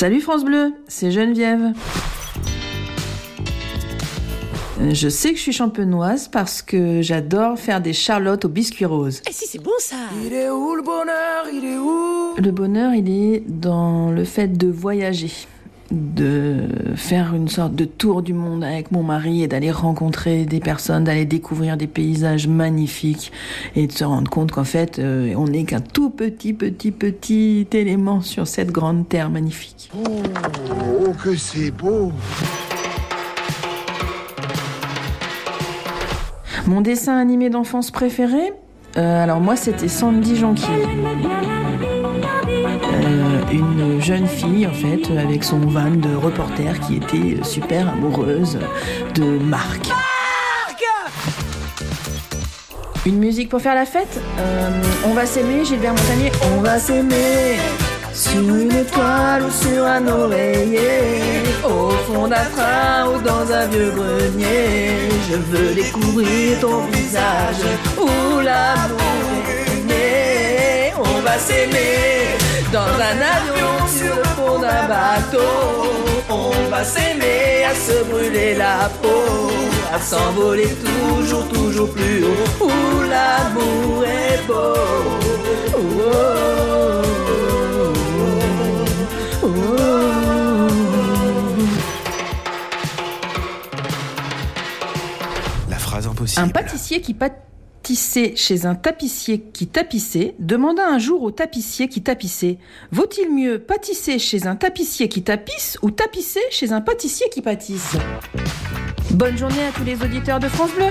Salut France Bleu, c'est Geneviève. Euh, Je sais que je suis champenoise parce que j'adore faire des charlottes au biscuit rose. Eh si, c'est bon ça Il est où le bonheur? Il est où? Le bonheur, il est dans le fait de voyager, de faire une sorte de tour du monde avec mon mari et d'aller rencontrer des personnes, d'aller découvrir des paysages magnifiques et de se rendre compte qu'en fait, euh, on n'est qu'un tout petit, petit, petit élément sur cette grande terre magnifique. Oh, oh, que c'est beau Mon dessin animé d'enfance préféré euh, Alors moi, c'était Sandy Jonquier. Euh, une jeune fille, en fait, avec son van de reporter qui était super amoureuse de Marc. Une musique pour faire la fête? Euh, On va s'aimer, Gilbert Montagnier. On va s'aimer sur une étoile ou sur un oreiller, au fond d'un train ou dans un vieux grenier. Je veux découvrir ton visage où l'amour. On va s'aimer dans un avion sur le fond d'un bateau. On va s'aimer à se brûler la peau, à s'envoler toujours, toujours plus haut. Où l'amour est beau. Oh. La phrase impossible. Un pâtissier qui pâtissait chez un tapissier qui tapissait demanda un jour au tapissier qui tapissait Vaut-il mieux pâtisser chez un tapissier qui tapisse ou tapisser chez un pâtissier qui pâtisse? Bonne journée à tous les auditeurs de France Bleu